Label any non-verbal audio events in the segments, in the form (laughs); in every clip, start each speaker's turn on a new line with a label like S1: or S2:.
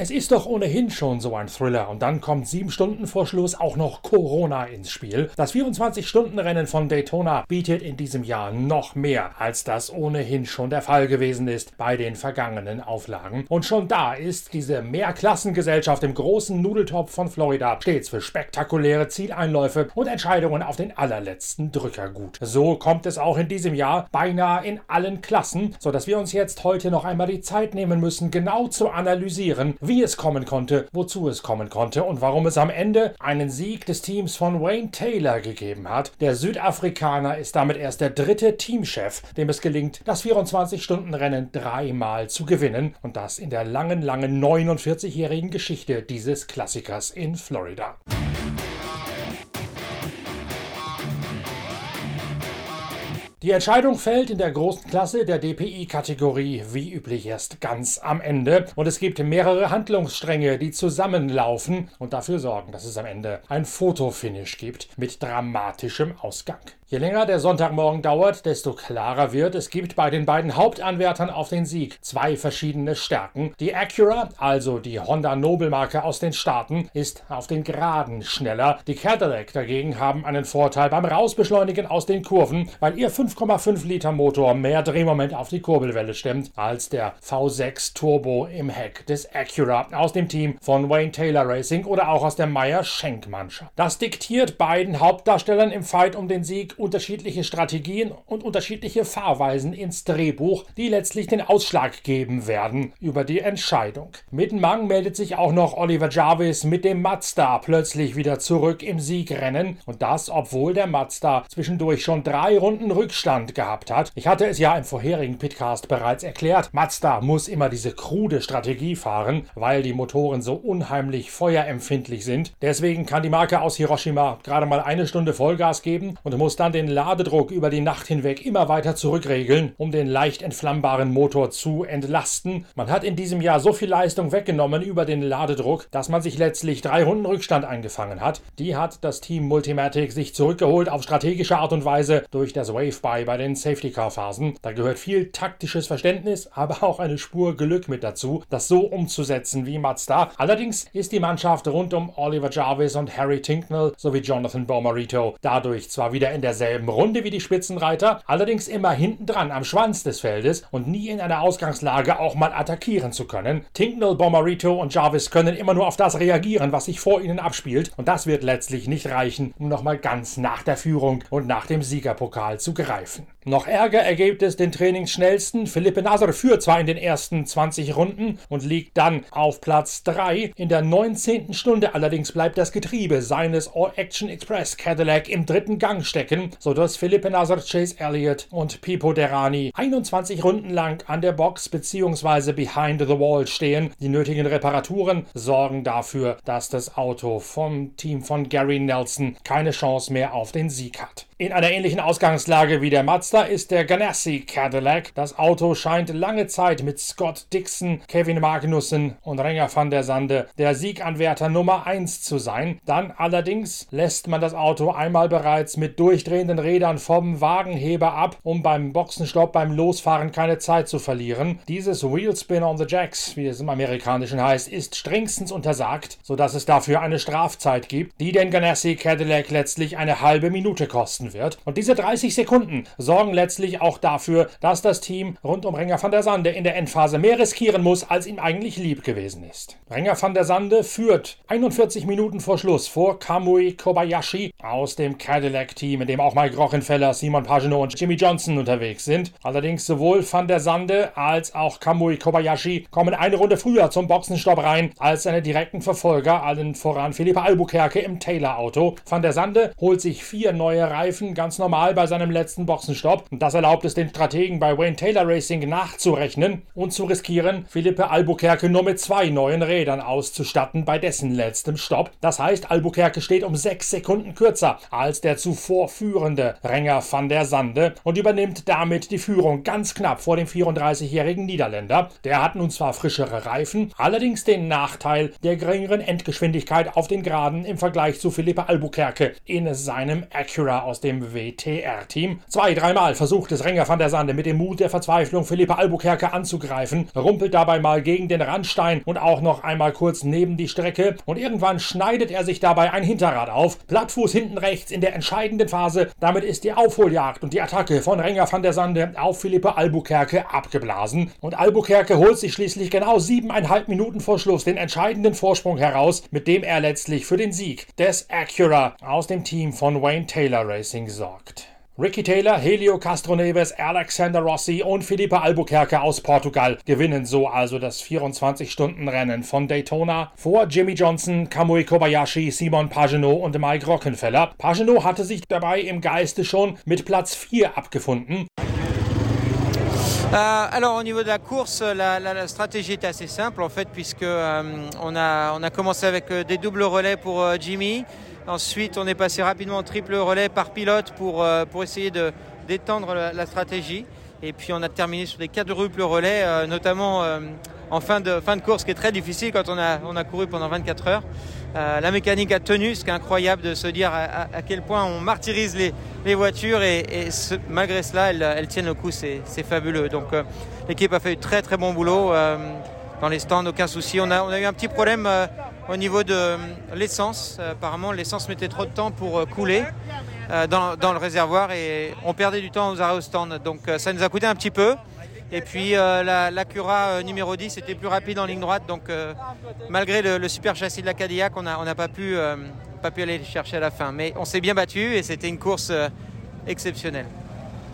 S1: Es ist doch ohnehin schon so ein Thriller und dann kommt sieben Stunden vor Schluss auch noch Corona ins Spiel. Das 24-Stunden-Rennen von Daytona bietet in diesem Jahr noch mehr, als das ohnehin schon der Fall gewesen ist bei den vergangenen Auflagen. Und schon da ist diese Mehrklassengesellschaft im großen Nudeltopf von Florida stets für spektakuläre Zieleinläufe und Entscheidungen auf den allerletzten Drücker gut. So kommt es auch in diesem Jahr beinahe in allen Klassen, sodass wir uns jetzt heute noch einmal die Zeit nehmen müssen, genau zu analysieren, wie es kommen konnte, wozu es kommen konnte und warum es am Ende einen Sieg des Teams von Wayne Taylor gegeben hat. Der Südafrikaner ist damit erst der dritte Teamchef, dem es gelingt, das 24-Stunden-Rennen dreimal zu gewinnen und das in der langen, langen 49-jährigen Geschichte dieses Klassikers in Florida. Die Entscheidung fällt in der großen Klasse der DPI-Kategorie wie üblich erst ganz am Ende und es gibt mehrere Handlungsstränge, die zusammenlaufen und dafür sorgen, dass es am Ende ein Fotofinish gibt mit dramatischem Ausgang. Je länger der Sonntagmorgen dauert, desto klarer wird, es gibt bei den beiden Hauptanwärtern auf den Sieg zwei verschiedene Stärken. Die Acura, also die Honda Nobelmarke aus den Staaten, ist auf den Geraden schneller. Die Cadillac dagegen haben einen Vorteil beim Rausbeschleunigen aus den Kurven, weil ihr 5,5 Liter Motor mehr Drehmoment auf die Kurbelwelle stemmt als der V6 Turbo im Heck des Acura aus dem Team von Wayne Taylor Racing oder auch aus der Meyer Schenk Mannschaft. Das diktiert beiden Hauptdarstellern im Fight um den Sieg unterschiedliche Strategien und unterschiedliche Fahrweisen ins Drehbuch, die letztlich den Ausschlag geben werden über die Entscheidung. Mit Mang meldet sich auch noch Oliver Jarvis mit dem Mazda plötzlich wieder zurück im Siegrennen und das, obwohl der Mazda zwischendurch schon drei Runden Rückstand gehabt hat. Ich hatte es ja im vorherigen Pitcast bereits erklärt, Mazda muss immer diese krude Strategie fahren, weil die Motoren so unheimlich feuerempfindlich sind. Deswegen kann die Marke aus Hiroshima gerade mal eine Stunde Vollgas geben und muss dann den Ladedruck über die Nacht hinweg immer weiter zurückregeln, um den leicht entflammbaren Motor zu entlasten. Man hat in diesem Jahr so viel Leistung weggenommen über den Ladedruck, dass man sich letztlich drei Runden Rückstand eingefangen hat. Die hat das Team Multimatic sich zurückgeholt auf strategische Art und Weise durch das Wave-By bei den Safety-Car-Phasen. Da gehört viel taktisches Verständnis, (laughs) aber auch eine Spur Glück mit dazu, das so umzusetzen wie Mazda. Allerdings ist die Mannschaft rund um Oliver Jarvis und Harry Tinknell sowie Jonathan Bomarito dadurch zwar wieder in der derselben Runde wie die Spitzenreiter, allerdings immer hinten dran am Schwanz des Feldes und nie in einer Ausgangslage auch mal attackieren zu können. Tinknell, Bomarito und Jarvis können immer nur auf das reagieren, was sich vor ihnen abspielt und das wird letztlich nicht reichen, um nochmal ganz nach der Führung und nach dem Siegerpokal zu greifen. Noch Ärger ergibt es den Trainingsschnellsten. Philippe Nasr führt zwar in den ersten 20 Runden und liegt dann auf Platz 3. In der 19. Stunde allerdings bleibt das Getriebe seines All-Action Express Cadillac im dritten Gang stecken, sodass Philippe Nasr, Chase Elliott und Pipo Derani 21 Runden lang an der Box bzw. behind the wall stehen. Die nötigen Reparaturen sorgen dafür, dass das Auto vom Team von Gary Nelson keine Chance mehr auf den Sieg hat. In einer ähnlichen Ausgangslage wie der Mazda ist der Ganassi Cadillac. Das Auto scheint lange Zeit mit Scott Dixon, Kevin Magnussen und Renger van der Sande der Sieganwärter Nummer 1 zu sein. Dann allerdings lässt man das Auto einmal bereits mit durchdrehenden Rädern vom Wagenheber ab, um beim Boxenstopp beim Losfahren keine Zeit zu verlieren. Dieses Wheelspin on the Jacks, wie es im Amerikanischen heißt, ist strengstens untersagt, sodass es dafür eine Strafzeit gibt, die den Ganassi Cadillac letztlich eine halbe Minute kosten wird. Und diese 30 Sekunden sorgen letztlich auch dafür, dass das Team rund um Renger van der Sande in der Endphase mehr riskieren muss, als ihm eigentlich lieb gewesen ist. Renger van der Sande führt 41 Minuten vor Schluss vor Kamui Kobayashi aus dem Cadillac-Team, in dem auch Mike Rochenfeller, Simon Pagenaud und Jimmy Johnson unterwegs sind. Allerdings sowohl van der Sande als auch Kamui Kobayashi kommen eine Runde früher zum Boxenstopp rein als seine direkten Verfolger, allen voran Philippe Albuquerque im Taylor-Auto. Van der Sande holt sich vier neue Reifen Reifen ganz normal bei seinem letzten Boxenstopp. Das erlaubt es den Strategen bei Wayne Taylor Racing nachzurechnen und zu riskieren, Philippe Albuquerque nur mit zwei neuen Rädern auszustatten bei dessen letztem Stopp. Das heißt, Albuquerque steht um sechs Sekunden kürzer als der zuvor führende Renger van der Sande und übernimmt damit die Führung ganz knapp vor dem 34-jährigen Niederländer. Der hat nun zwar frischere Reifen, allerdings den Nachteil der geringeren Endgeschwindigkeit auf den Geraden im Vergleich zu Philippe Albuquerque in seinem Acura aus dem dem WTR-Team. Zwei, dreimal versucht es Renger van der Sande mit dem Mut der Verzweiflung Philippa Albuquerque anzugreifen, rumpelt dabei mal gegen den Randstein und auch noch einmal kurz neben die Strecke und irgendwann schneidet er sich dabei ein Hinterrad auf. Plattfuß hinten rechts in der entscheidenden Phase. Damit ist die Aufholjagd und die Attacke von Renger van der Sande auf Philippa Albuquerque abgeblasen und Albuquerque holt sich schließlich genau siebeneinhalb Minuten vor Schluss den entscheidenden Vorsprung heraus, mit dem er letztlich für den Sieg des Acura aus dem Team von Wayne Taylor Racing sorgt. Ricky Taylor, Helio Castroneves, Alexander Rossi und Felipe Albuquerque aus Portugal gewinnen so also das 24-Stunden-Rennen von Daytona vor Jimmy Johnson, Kamui Kobayashi, Simon Pagenaud und Mike Rockenfeller. Pagenaud hatte sich dabei im Geiste schon mit Platz 4 abgefunden.
S2: Euh, alors au niveau de la course, la, la, la, stratégie est assez simple en fait puisque euh, on, a, on a commencé avec euh, des doubles relais pour euh, Jimmy. Ensuite on est passé rapidement en triple relais par pilote pour, euh, pour essayer de d'étendre la, stratégie. Et puis on a terminé sur des quadruples relais, euh, notamment en fin de, fin de course, qui est très difficile quand on a, on a couru pendant 24 heures. Euh, la mécanique a tenu, ce qui est incroyable de se dire à, quel point on martyrise les, les voitures et, malgré cela, elles, tiennent le coup, c'est fabuleux. Donc euh, l'équipe a fait du très très bon boulot euh, dans les stands, aucun souci. On a, on a eu un petit problème euh, au niveau de euh, l'essence. apparemment, l'essence mettait trop de temps pour couler. Dans, dans, le réservoir et on perdait du temps aux arrêts au stand. Donc ça nous a coûté un petit peu. Et puis euh, la, Cura euh, numéro 10 était plus rapide en ligne droite. Donc euh, malgré le, super châssis de la Cadillac, on n'a pas, pu, euh, pas pu aller chercher à la fin. Mais on s'est bien battu et c'était une course euh, exceptionnelle.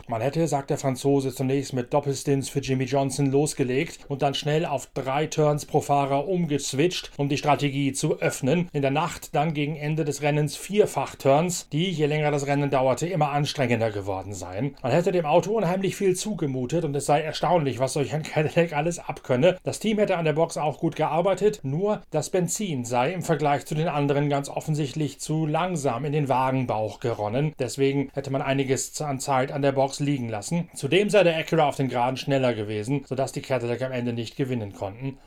S1: Man hätte, sagt der Franzose, zunächst mit Doppelstints für Jimmy Johnson losgelegt und dann schnell auf drei Turns pro Fahrer umgeswitcht, um die Strategie zu öffnen. In der Nacht dann gegen Ende des Rennens vierfach Turns, die, je länger das Rennen dauerte, immer anstrengender geworden seien. Man hätte dem Auto unheimlich viel zugemutet und es sei erstaunlich, was solch ein Cadillac alles abkönne. Das Team hätte an der Box auch gut gearbeitet, nur das Benzin sei im Vergleich zu den anderen ganz offensichtlich zu langsam in den Wagenbauch geronnen. Deswegen hätte man einiges an Zeit an der Box Box liegen lassen. Zudem sei der Acura auf den Geraden schneller gewesen, sodass die Cadillac am Ende nicht gewinnen konnten.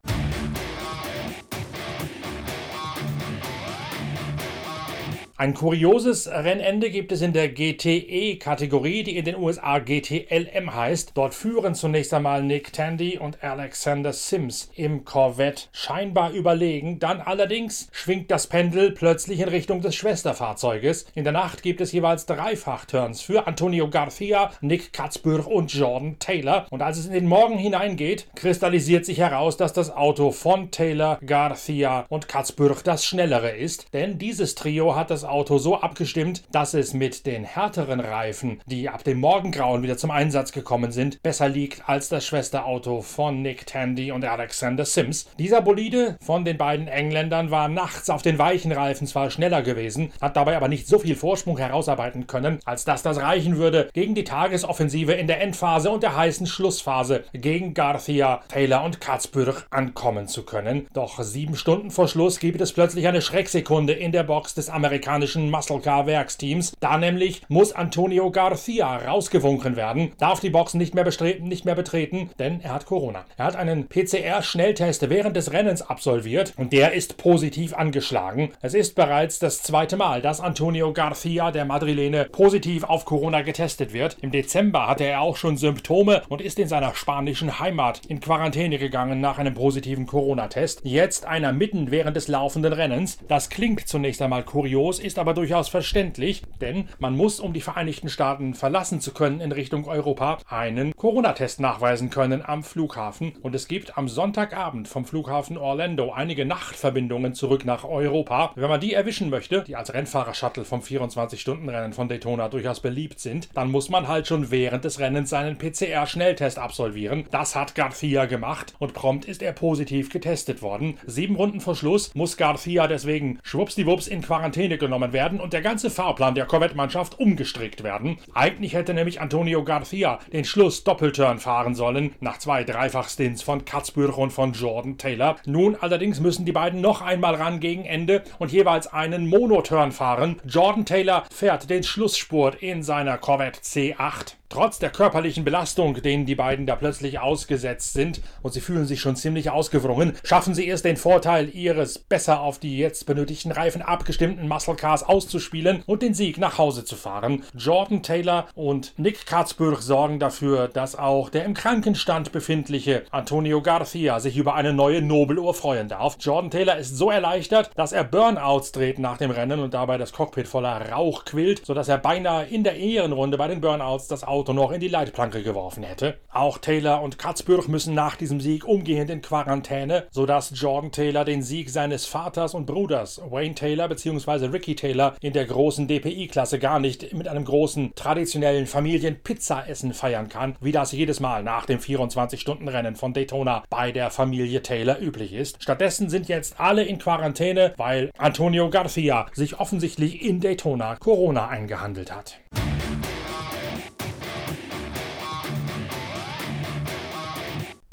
S1: Ein kurioses Rennende gibt es in der GTE-Kategorie, die in den USA GTLM heißt. Dort führen zunächst einmal Nick Tandy und Alexander Sims im Corvette scheinbar überlegen. Dann allerdings schwingt das Pendel plötzlich in Richtung des Schwesterfahrzeuges. In der Nacht gibt es jeweils Dreifach-Turns für Antonio Garcia, Nick Katzbür und Jordan Taylor. Und als es in den Morgen hineingeht, kristallisiert sich heraus, dass das Auto von Taylor, Garcia und Katzbür das schnellere ist. Denn dieses Trio hat das Auto so abgestimmt, dass es mit den härteren Reifen, die ab dem Morgengrauen wieder zum Einsatz gekommen sind, besser liegt als das Schwesterauto von Nick Tandy und Alexander Sims. Dieser Bolide von den beiden Engländern war nachts auf den weichen Reifen zwar schneller gewesen, hat dabei aber nicht so viel Vorsprung herausarbeiten können, als dass das reichen würde, gegen die Tagesoffensive in der Endphase und der heißen Schlussphase gegen Garcia, Taylor und Katzbürg ankommen zu können. Doch sieben Stunden vor Schluss gibt es plötzlich eine Schrecksekunde in der Box des Amerikaners amerikanischen Muscle Car Werksteams. Da nämlich muss Antonio Garcia rausgewunken werden, darf die Box nicht mehr bestreben, nicht mehr betreten, denn er hat Corona. Er hat einen PCR-Schnelltest während des Rennens absolviert und der ist positiv angeschlagen. Es ist bereits das zweite Mal, dass Antonio Garcia, der Madrilene, positiv auf Corona getestet wird. Im Dezember hatte er auch schon Symptome und ist in seiner spanischen Heimat in Quarantäne gegangen nach einem positiven Corona-Test. Jetzt einer mitten während des laufenden Rennens. Das klingt zunächst einmal kurios, ist aber durchaus verständlich, denn man muss, um die Vereinigten Staaten verlassen zu können in Richtung Europa, einen Corona-Test nachweisen können am Flughafen. Und es gibt am Sonntagabend vom Flughafen Orlando einige Nachtverbindungen zurück nach Europa. Wenn man die erwischen möchte, die als Rennfahrer-Shuttle vom 24-Stunden-Rennen von Daytona durchaus beliebt sind, dann muss man halt schon während des Rennens seinen PCR-Schnelltest absolvieren. Das hat Garcia gemacht und prompt ist er positiv getestet worden. Sieben Runden vor Schluss muss Garcia deswegen schwuppsdiwupps in Quarantäne genommen genommen werden und der ganze Fahrplan der Corvette-Mannschaft umgestrickt werden. Eigentlich hätte nämlich Antonio Garcia den Schluss Doppelturn fahren sollen, nach zwei Dreifachstints von Katzbüch und von Jordan Taylor. Nun allerdings müssen die beiden noch einmal ran gegen Ende und jeweils einen Monoturn fahren. Jordan Taylor fährt den Schlussspurt in seiner Corvette C8. Trotz der körperlichen Belastung, denen die beiden da plötzlich ausgesetzt sind, und sie fühlen sich schon ziemlich ausgewrungen, schaffen sie erst den Vorteil ihres besser auf die jetzt benötigten Reifen abgestimmten Muscle Cars auszuspielen und den Sieg nach Hause zu fahren. Jordan Taylor und Nick Katzburg sorgen dafür, dass auch der im Krankenstand befindliche Antonio Garcia sich über eine neue Nobeluhr freuen darf. Jordan Taylor ist so erleichtert, dass er Burnouts dreht nach dem Rennen und dabei das Cockpit voller Rauch quillt, sodass er beinahe in der Ehrenrunde bei den Burnouts das noch in die Leitplanke geworfen hätte. Auch Taylor und Katzbürg müssen nach diesem Sieg umgehend in Quarantäne, sodass Jordan Taylor den Sieg seines Vaters und Bruders Wayne Taylor bzw. Ricky Taylor in der großen DPI-Klasse gar nicht mit einem großen traditionellen Familien-Pizza-Essen feiern kann, wie das jedes Mal nach dem 24-Stunden-Rennen von Daytona bei der Familie Taylor üblich ist. Stattdessen sind jetzt alle in Quarantäne, weil Antonio Garcia sich offensichtlich in Daytona Corona eingehandelt hat.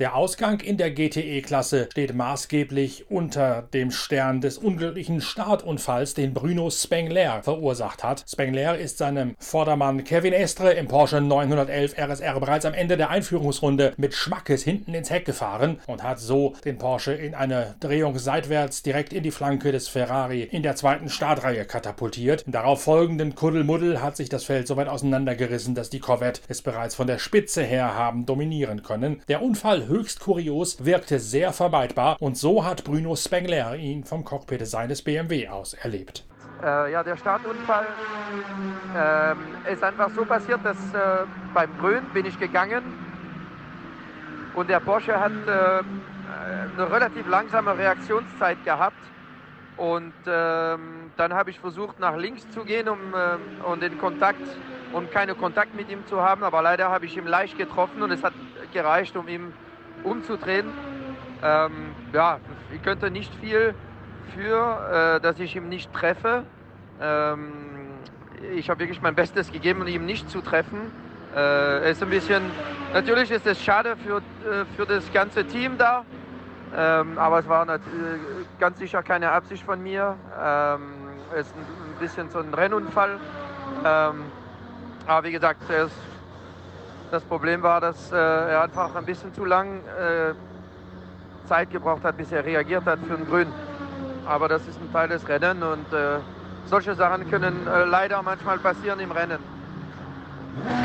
S1: Der Ausgang in der GTE-Klasse steht maßgeblich unter dem Stern des unglücklichen Startunfalls, den Bruno Spengler verursacht hat. Spengler ist seinem Vordermann Kevin Estre im Porsche 911 RSR bereits am Ende der Einführungsrunde mit Schmackes hinten ins Heck gefahren und hat so den Porsche in eine Drehung seitwärts direkt in die Flanke des Ferrari in der zweiten Startreihe katapultiert. Im darauf folgenden Kuddelmuddel hat sich das Feld so weit auseinandergerissen, dass die Corvette es bereits von der Spitze her haben dominieren können. Der Unfall höchst kurios, wirkte sehr vermeidbar und so hat Bruno Spengler ihn vom Cockpit seines BMW aus erlebt.
S3: Äh, ja, der Startunfall äh, ist einfach so passiert, dass äh, beim Grün bin ich gegangen und der Porsche hat äh, eine relativ langsame Reaktionszeit gehabt und ähm, dann habe ich versucht nach links zu gehen um, äh, und den Kontakt und keine Kontakt mit ihm zu haben, aber leider habe ich ihn leicht getroffen und es hat gereicht, um ihm umzudrehen. Ähm, ja, ich könnte nicht viel für, äh, dass ich ihn nicht treffe. Ähm, ich habe wirklich mein Bestes gegeben, um ihn nicht zu treffen. Äh, ist ein bisschen, natürlich ist es schade für, äh, für das ganze Team da, ähm, aber es war ganz sicher keine Absicht von mir. Ähm, es ist ein bisschen so ein Rennunfall. Ähm, aber wie gesagt, es das Problem war, dass äh, er einfach ein bisschen zu lang äh, Zeit gebraucht hat, bis er reagiert hat für den Grün. Aber das ist ein Teil des Rennens und äh, solche Sachen können äh, leider manchmal passieren im Rennen.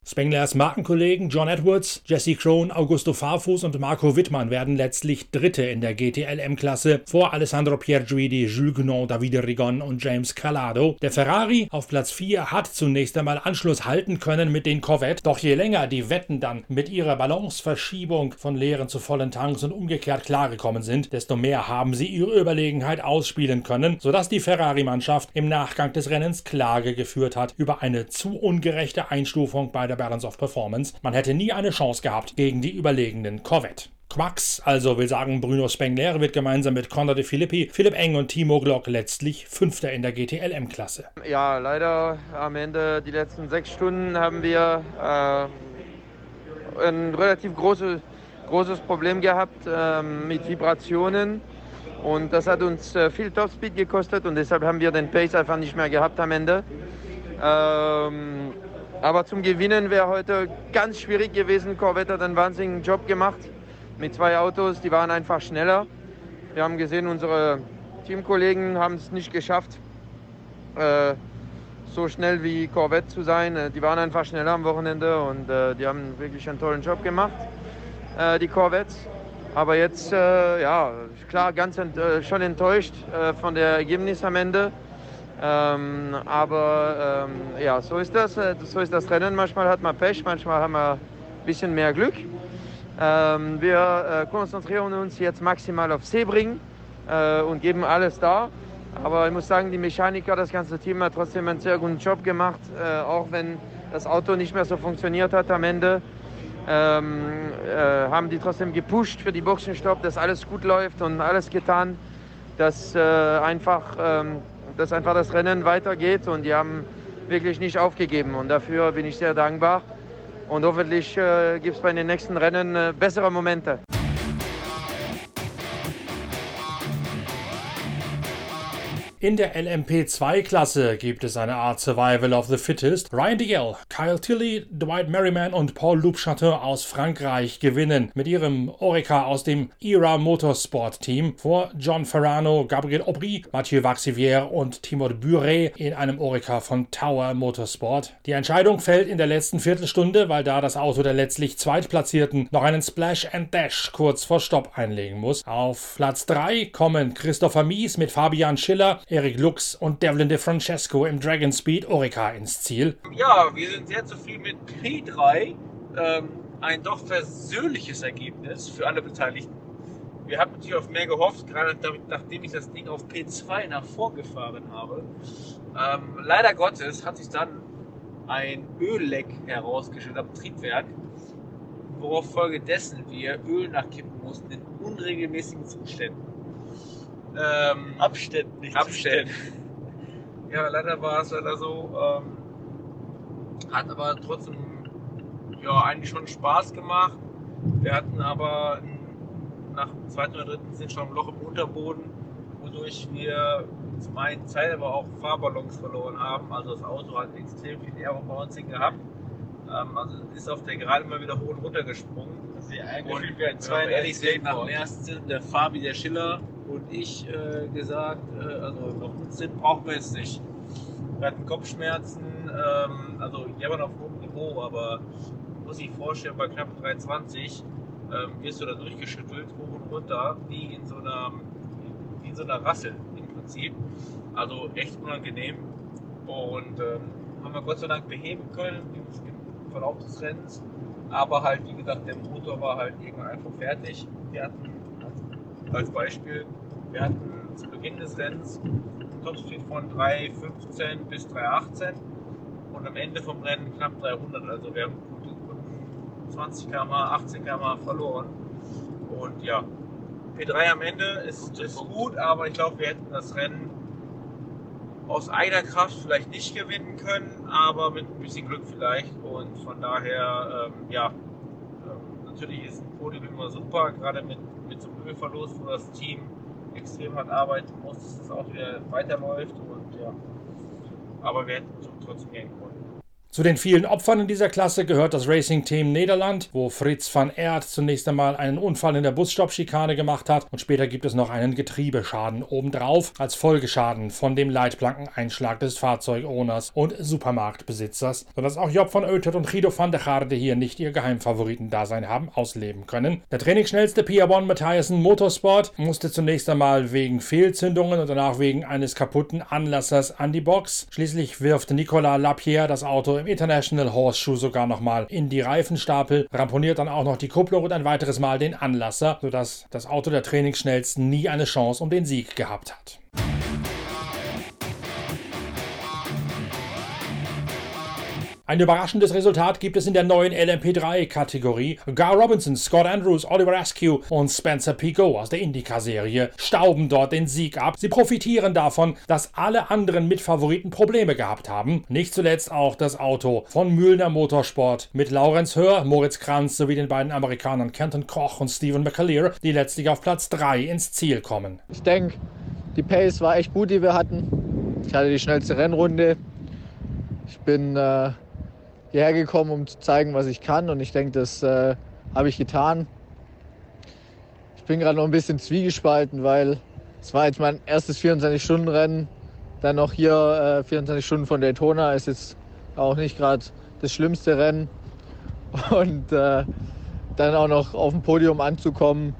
S1: Spenglers Markenkollegen John Edwards, Jesse Krohn, Augusto Farfus und Marco Wittmann werden letztlich Dritte in der GTLM-Klasse vor Alessandro Pierguidi, Jules Gunon, Davide Rigon und James Calado. Der Ferrari auf Platz 4 hat zunächst einmal Anschluss halten können mit den Corvette, doch je länger die Wetten dann mit ihrer Balanceverschiebung von leeren zu vollen Tanks und umgekehrt klargekommen sind, desto mehr haben sie ihre Überlegenheit ausspielen können, sodass die Ferrari-Mannschaft im Nachgang des Rennens Klage geführt hat über eine zu ungerechte Einstufung bei der Balance of Performance. Man hätte nie eine Chance gehabt gegen die überlegenen Corvette. Quacks, also will sagen Bruno Spengler, wird gemeinsam mit Conor de Filippi, Philipp Eng und Timo Glock letztlich Fünfter in der GTLM-Klasse.
S3: Ja, leider am Ende, die letzten sechs Stunden, haben wir äh, ein relativ große, großes Problem gehabt äh, mit Vibrationen. Und das hat uns äh, viel Topspeed gekostet und deshalb haben wir den Pace einfach nicht mehr gehabt am Ende. Ähm, aber zum Gewinnen wäre heute ganz schwierig gewesen. Corvette hat einen wahnsinnigen Job gemacht mit zwei Autos, die waren einfach schneller. Wir haben gesehen, unsere Teamkollegen haben es nicht geschafft, äh, so schnell wie Corvette zu sein. Äh, die waren einfach schneller am Wochenende und äh, die haben wirklich einen tollen Job gemacht, äh, die Corvettes. Aber jetzt, äh, ja, klar, ganz ent äh, schon enttäuscht von der Ergebnis am Ende. Ähm, aber ähm, ja, so ist das. Äh, so ist das Rennen. Manchmal hat man Pech, manchmal haben wir ein bisschen mehr Glück. Ähm, wir äh, konzentrieren uns jetzt maximal auf Sebring äh, und geben alles da. Aber ich muss sagen, die Mechaniker, das ganze Team hat trotzdem einen sehr guten Job gemacht, äh, auch wenn das Auto nicht mehr so funktioniert hat am Ende. Ähm, äh, haben die trotzdem gepusht für die Boxenstopp, dass alles gut läuft und alles getan, dass äh, einfach ähm, dass einfach das Rennen weitergeht und die haben wirklich nicht aufgegeben und dafür bin ich sehr dankbar und hoffentlich äh, gibt es bei den nächsten Rennen äh, bessere Momente.
S1: In der LMP2-Klasse gibt es eine Art Survival of the Fittest. Ryan DL, Kyle Tilley, Dwight Merriman und Paul Loupchatin aus Frankreich gewinnen mit ihrem Orica aus dem ERA Motorsport Team vor John Ferrano, Gabriel Aubry, Mathieu Vaxivière und Timur Buret in einem Orica von Tower Motorsport. Die Entscheidung fällt in der letzten Viertelstunde, weil da das Auto der letztlich Zweitplatzierten noch einen Splash and Dash kurz vor Stopp einlegen muss. Auf Platz 3 kommen Christopher Mies mit Fabian Schiller, Erik Lux und Devlin De Francesco im Dragon Speed Orica ins Ziel.
S4: Ja, wir sind sehr zufrieden mit P3. Ähm, ein doch versöhnliches Ergebnis für alle Beteiligten. Wir hatten natürlich auf mehr gehofft, gerade nachdem ich das Ding auf P2 nach vorgefahren habe. Ähm, leider Gottes hat sich dann ein Ölleck herausgestellt am Triebwerk, worauf folgedessen wir Öl nachkippen mussten in unregelmäßigen Zuständen.
S5: Ähm, Abständen,
S4: nicht Abständen. ja, leider war es leider so. Ähm, hat aber trotzdem ja, eigentlich schon Spaß gemacht. Wir hatten aber nach dem zweiten oder dritten sind schon ein Loch im Unterboden, wodurch wir zum einen Zeit, aber auch Fahrballons verloren haben. Also das Auto hat extrem viel Aero-Bouncing gehabt. Ähm, also ist auf der gerade mal wieder hoch und runter gesprungen.
S5: Das ist eigentlich wie ein zwei ehrlich
S4: nach dem ersten der Fabi, der Schiller und ich äh, gesagt, äh, also noch Sinn brauchen wir jetzt nicht. Wir hatten Kopfschmerzen, ähm, also jammern auf hohem Niveau, aber muss ich vorstellen, bei knapp 320 ähm, wirst du da durchgeschüttelt, hoch und runter, wie in so einer, wie in so einer Rassel im Prinzip. Also echt unangenehm. Und ähm, haben wir Gott sei Dank beheben können im Verlauf des Rennens. Aber halt, wie gesagt, der Motor war halt irgendwann einfach fertig. Wir hatten als Beispiel, wir hatten zu Beginn des Rennens einen Topspeed von 3,15 bis 3,18 und am Ende vom Rennen knapp 300. Also wir haben 20 km, 18 km verloren. Und ja, P3 am Ende ist, ist gut, aber ich glaube, wir hätten das Rennen aus eigener Kraft vielleicht nicht gewinnen können, aber mit ein bisschen Glück vielleicht. Und von daher, ähm, ja, ähm, natürlich ist ein Podium immer super, gerade mit, mit so einem Ölverlust, wo das Team extrem hart arbeiten muss, dass das auch wieder weiterläuft. Und ja, aber wir hätten trotzdem gehen können.
S1: Zu den vielen Opfern in dieser Klasse gehört das Racing Team Nederland, wo Fritz van Ert zunächst einmal einen Unfall in der Busstoppschikane gemacht hat und später gibt es noch einen Getriebeschaden obendrauf als Folgeschaden von dem Leitplankeneinschlag des Fahrzeugowners und Supermarktbesitzers, sodass auch Job von Oetert und Guido van der Garde hier nicht ihr Geheimfavoritendasein haben ausleben können. Der trainingsschnellste Piabon Mathiasen Motorsport musste zunächst einmal wegen Fehlzündungen und danach wegen eines kaputten Anlassers an die Box. Schließlich wirft Nicolas Lapierre das Auto im International Horseshoe sogar nochmal in die Reifenstapel, ramponiert dann auch noch die Kupplung und ein weiteres Mal den Anlasser, sodass das Auto der Trainingsschnellsten nie eine Chance um den Sieg gehabt hat. Ein überraschendes Resultat gibt es in der neuen LMP3-Kategorie. Gar Robinson, Scott Andrews, Oliver Askew und Spencer Pigot aus der Indycar-Serie stauben dort den Sieg ab. Sie profitieren davon, dass alle anderen Mitfavoriten Probleme gehabt haben. Nicht zuletzt auch das Auto von Mühlner Motorsport mit Laurenz Hör, Moritz Kranz sowie den beiden Amerikanern Kenton Koch und Stephen McAleer, die letztlich auf Platz 3 ins Ziel kommen.
S6: Ich denke, die Pace war echt gut, die wir hatten. Ich hatte die schnellste Rennrunde. Ich bin äh, hierher gekommen, um zu zeigen, was ich kann. Und ich denke, das äh, habe ich getan. Ich bin gerade noch ein bisschen zwiegespalten, weil es war jetzt mein erstes 24-Stunden-Rennen. Dann noch hier äh, 24 Stunden von Daytona ist jetzt auch nicht gerade das schlimmste Rennen. (laughs) Und äh, dann auch noch auf dem Podium anzukommen.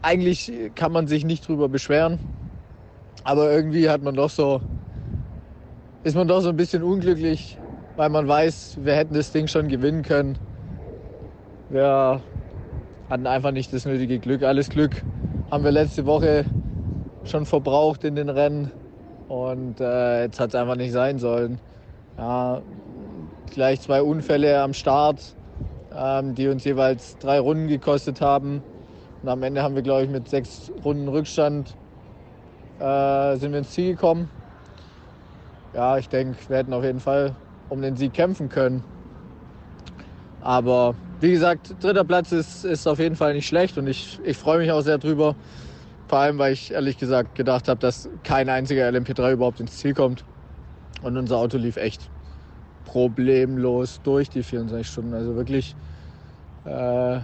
S6: Eigentlich kann man sich nicht drüber beschweren. Aber irgendwie hat man doch so, ist man doch so ein bisschen unglücklich, weil man weiß, wir hätten das Ding schon gewinnen können. Wir hatten einfach nicht das nötige Glück. Alles Glück haben wir letzte Woche schon verbraucht in den Rennen und äh, jetzt hat es einfach nicht sein sollen. Ja, gleich zwei Unfälle am Start, ähm, die uns jeweils drei Runden gekostet haben. Und am Ende haben wir, glaube ich, mit sechs Runden Rückstand äh, sind wir ins Ziel gekommen. Ja, ich denke, wir hätten auf jeden Fall um den Sieg kämpfen können. Aber wie gesagt, dritter Platz ist, ist auf jeden Fall nicht schlecht und ich, ich freue mich auch sehr drüber. Vor allem, weil ich ehrlich gesagt gedacht habe, dass kein einziger LMP3 überhaupt ins Ziel kommt. Und unser Auto lief echt problemlos durch die 24 Stunden. Also wirklich äh,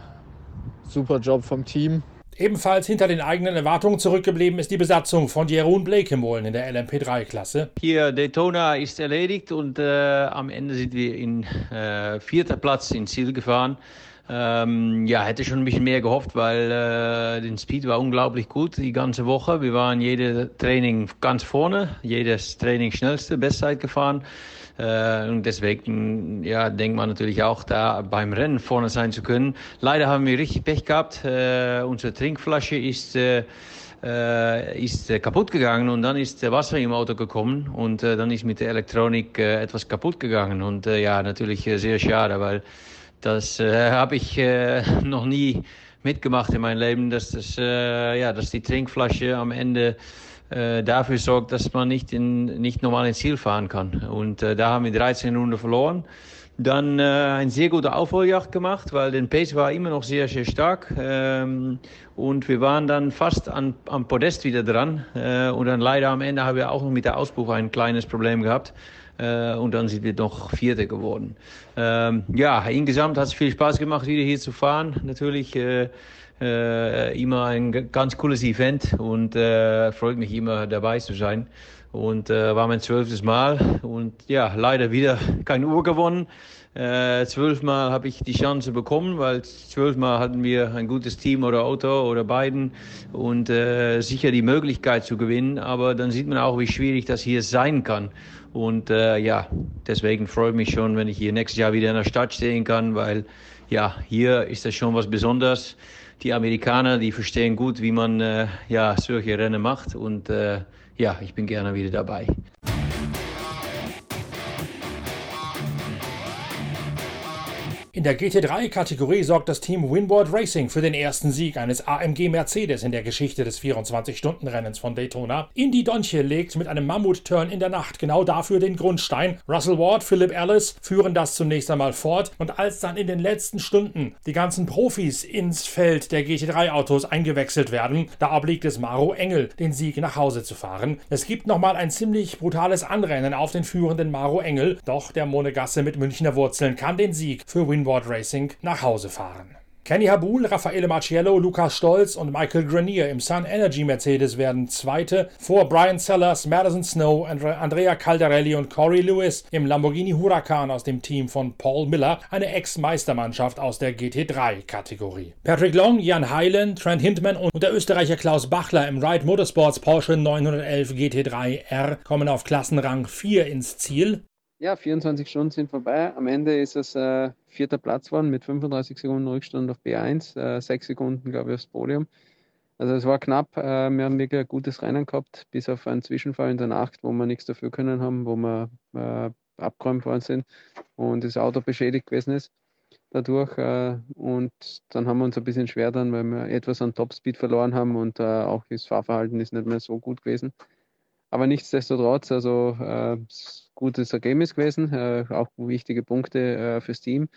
S6: super Job vom Team.
S1: Ebenfalls hinter den eigenen Erwartungen zurückgeblieben ist die Besatzung von Jeroen Blekemolen in der LMP3-Klasse.
S7: Hier Daytona ist erledigt und äh, am Ende sind wir in äh, vierter Platz ins Ziel gefahren. Ähm, ja, hätte schon ein bisschen mehr gehofft, weil äh, den Speed war unglaublich gut die ganze Woche. Wir waren jedes Training ganz vorne, jedes Training schnellste Bestzeit gefahren. Äh, und deswegen ja, denkt man natürlich auch, da beim Rennen vorne sein zu können. Leider haben wir richtig Pech gehabt. Äh, unsere Trinkflasche ist äh, äh, ist äh, kaputt gegangen und dann ist Wasser im Auto gekommen und dann ist mit der Elektronik etwas kaputt gegangen und ja, natürlich sehr schade, weil das äh, habe ich äh, noch nie mitgemacht in meinem Leben, dass, das, äh, ja, dass die Trinkflasche am Ende äh, dafür sorgt, dass man nicht, in, nicht normal ins Ziel fahren kann. Und äh, da haben wir 13 Runden verloren. Dann äh, ein sehr guter Aufholjagd gemacht, weil der Pace war immer noch sehr, sehr stark. Ähm, und wir waren dann fast an, am Podest wieder dran. Äh, und dann leider am Ende haben wir auch noch mit der Auspuff ein kleines Problem gehabt. Äh, und dann sind wir noch Vierte geworden. Ähm, ja, insgesamt hat es viel Spaß gemacht, wieder hier zu fahren. Natürlich äh, äh, immer ein ganz cooles Event und äh, freut mich immer dabei zu sein. Und äh, war mein zwölftes Mal und ja, leider wieder (laughs) keine Uhr gewonnen. Äh, zwölfmal habe ich die Chance bekommen, weil zwölfmal hatten wir ein gutes Team oder Auto oder beiden und äh, sicher die Möglichkeit zu gewinnen. Aber dann sieht man auch, wie schwierig das hier sein kann. Und äh, ja, deswegen freue ich mich schon, wenn ich hier nächstes Jahr wieder in der Stadt stehen kann, weil ja, hier ist das schon was Besonderes. Die Amerikaner, die verstehen gut, wie man äh, ja, solche Rennen macht. Und äh, ja, ich bin gerne wieder dabei.
S1: In der GT3-Kategorie sorgt das Team Winboard Racing für den ersten Sieg eines AMG Mercedes in der Geschichte des 24-Stunden-Rennens von Daytona. Indy Donche legt mit einem Mammut-Turn in der Nacht genau dafür den Grundstein. Russell Ward, Philip Ellis führen das zunächst einmal fort und als dann in den letzten Stunden die ganzen Profis ins Feld der GT3-Autos eingewechselt werden, da obliegt es Maro Engel, den Sieg nach Hause zu fahren. Es gibt nochmal ein ziemlich brutales Anrennen auf den führenden Maro Engel, doch der Monegasse mit Münchner Wurzeln kann den Sieg für Winboard Springboard Racing nach Hause fahren. Kenny Habul, Raffaele Marciello, Lukas Stolz und Michael Grenier im Sun Energy Mercedes werden Zweite vor Brian Sellers, Madison Snow, Andrea Caldarelli und Corey Lewis im Lamborghini Huracan aus dem Team von Paul Miller, eine Ex-Meistermannschaft aus der GT3-Kategorie. Patrick Long, Jan Heilen, Trent Hintman und der Österreicher Klaus Bachler im Ride Motorsports Porsche 911 GT3R kommen auf Klassenrang 4 ins Ziel.
S8: Ja, 24 Stunden sind vorbei. Am Ende ist es äh, vierter Platz geworden mit 35 Sekunden Rückstand auf B1, äh, Sekunden, glaube ich, aufs Podium. Also es war knapp. Äh, wir haben wirklich ein gutes Rennen gehabt, bis auf einen Zwischenfall in der Nacht, wo wir nichts dafür können haben, wo wir äh, abgeräumt worden sind und das Auto beschädigt gewesen ist dadurch. Äh, und dann haben wir uns ein bisschen schwer dann, weil wir etwas an Topspeed verloren haben und äh, auch das Fahrverhalten ist nicht mehr so gut gewesen. Aber nichtsdestotrotz, also äh, gutes Ergebnis gewesen, äh, auch wichtige Punkte äh, fürs Team.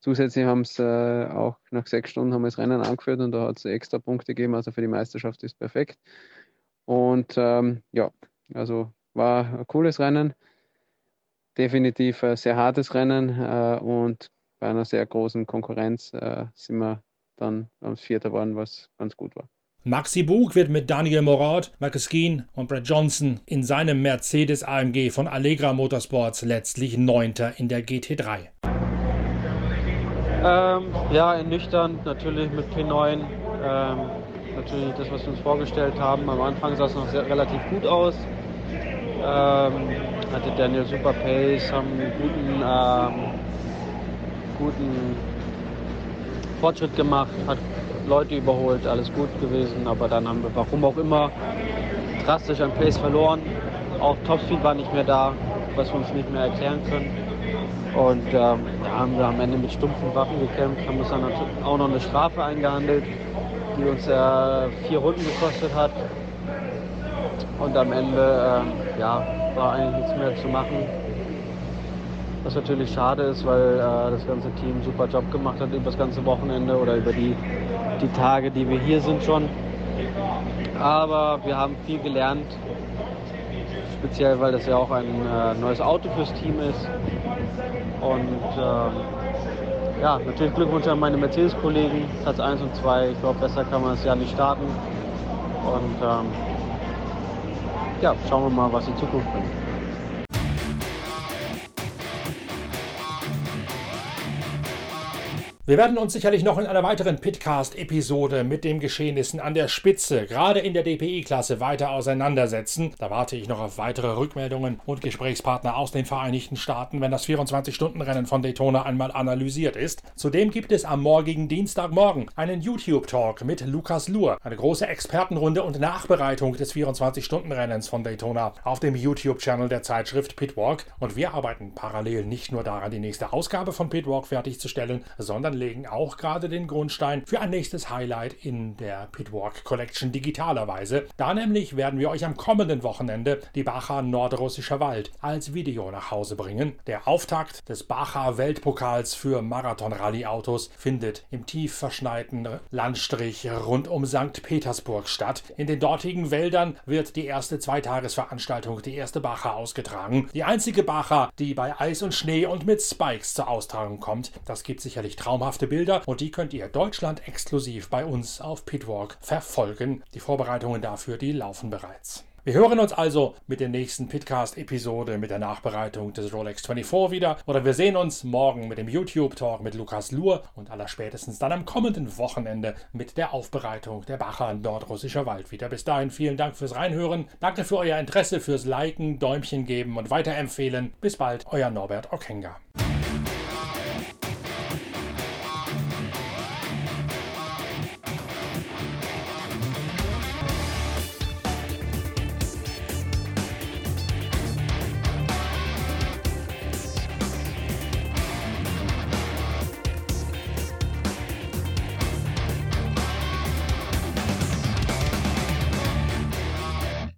S8: Zusätzlich haben es äh, auch nach sechs Stunden haben wir das Rennen angeführt und da hat es extra Punkte gegeben, also für die Meisterschaft ist perfekt. Und ähm, ja, also war ein cooles Rennen, definitiv ein sehr hartes Rennen äh, und bei einer sehr großen Konkurrenz sind wir dann am Vierter geworden, was ganz gut war.
S1: Maxi Bug wird mit Daniel Morat, Marcus Keen und Brad Johnson in seinem Mercedes AMG von Allegra Motorsports letztlich Neunter in der GT3.
S9: Ähm, ja, ernüchternd natürlich mit P9. Ähm, natürlich das, was wir uns vorgestellt haben. Am Anfang sah es noch sehr, relativ gut aus. Ähm, hatte Daniel super Pace, haben einen guten, ähm, guten Fortschritt gemacht, hat Leute überholt, alles gut gewesen, aber dann haben wir, warum auch immer, drastisch an Pace verloren. Auch Topspeed war nicht mehr da, was wir uns nicht mehr erklären können. Und ähm, da haben wir am Ende mit stumpfen Waffen gekämpft, haben uns dann auch noch eine Strafe eingehandelt, die uns äh, vier Runden gekostet hat. Und am Ende äh, ja, war eigentlich nichts mehr zu machen. Was natürlich schade ist, weil äh, das ganze Team super Job gemacht hat über das ganze Wochenende oder über die die Tage, die wir hier sind schon. aber wir haben viel gelernt. Speziell, weil das ja auch ein äh, neues Auto fürs Team ist. Und ähm, ja, natürlich Glückwunsch an meine Mercedes-Kollegen, Platz 1 und 2. Ich glaube, besser kann man es ja nicht starten. Und ähm, ja, schauen wir mal, was die Zukunft bringt.
S1: Wir werden uns sicherlich noch in einer weiteren Pitcast-Episode mit den Geschehnissen an der Spitze, gerade in der DPI-Klasse, weiter auseinandersetzen. Da warte ich noch auf weitere Rückmeldungen und Gesprächspartner aus den Vereinigten Staaten, wenn das 24-Stunden-Rennen von Daytona einmal analysiert ist. Zudem gibt es am morgigen Dienstagmorgen einen YouTube-Talk mit Lukas Luhr, eine große Expertenrunde und Nachbereitung des 24-Stunden-Rennens von Daytona auf dem YouTube-Channel der Zeitschrift Pitwalk. Und wir arbeiten parallel nicht nur daran, die nächste Ausgabe von Pitwalk fertigzustellen, sondern legen auch gerade den Grundstein für ein nächstes Highlight in der Pitwalk Collection digitalerweise. Da nämlich werden wir euch am kommenden Wochenende die Bacha Nordrussischer Wald als Video nach Hause bringen. Der Auftakt des Bacha Weltpokals für Marathon-Rallye-Autos findet im tief verschneiten Landstrich rund um St. Petersburg statt. In den dortigen Wäldern wird die erste Zweitagesveranstaltung, die erste Bacha, ausgetragen. Die einzige Bacha, die bei Eis und Schnee und mit Spikes zur Austragung kommt. Das gibt sicherlich traumhaft traumhafte Bilder und die könnt ihr Deutschland exklusiv bei uns auf Pitwalk verfolgen. Die Vorbereitungen dafür, die laufen bereits. Wir hören uns also mit der nächsten Pitcast-Episode mit der Nachbereitung des Rolex 24 wieder. Oder wir sehen uns morgen mit dem YouTube-Talk mit Lukas Luhr und allerspätestens dann am kommenden Wochenende mit der Aufbereitung der Bacher Nordrussischer Wald wieder. Bis dahin vielen Dank fürs Reinhören. Danke für euer Interesse, fürs Liken, Däumchen geben und weiterempfehlen. Bis bald, euer Norbert Okenga.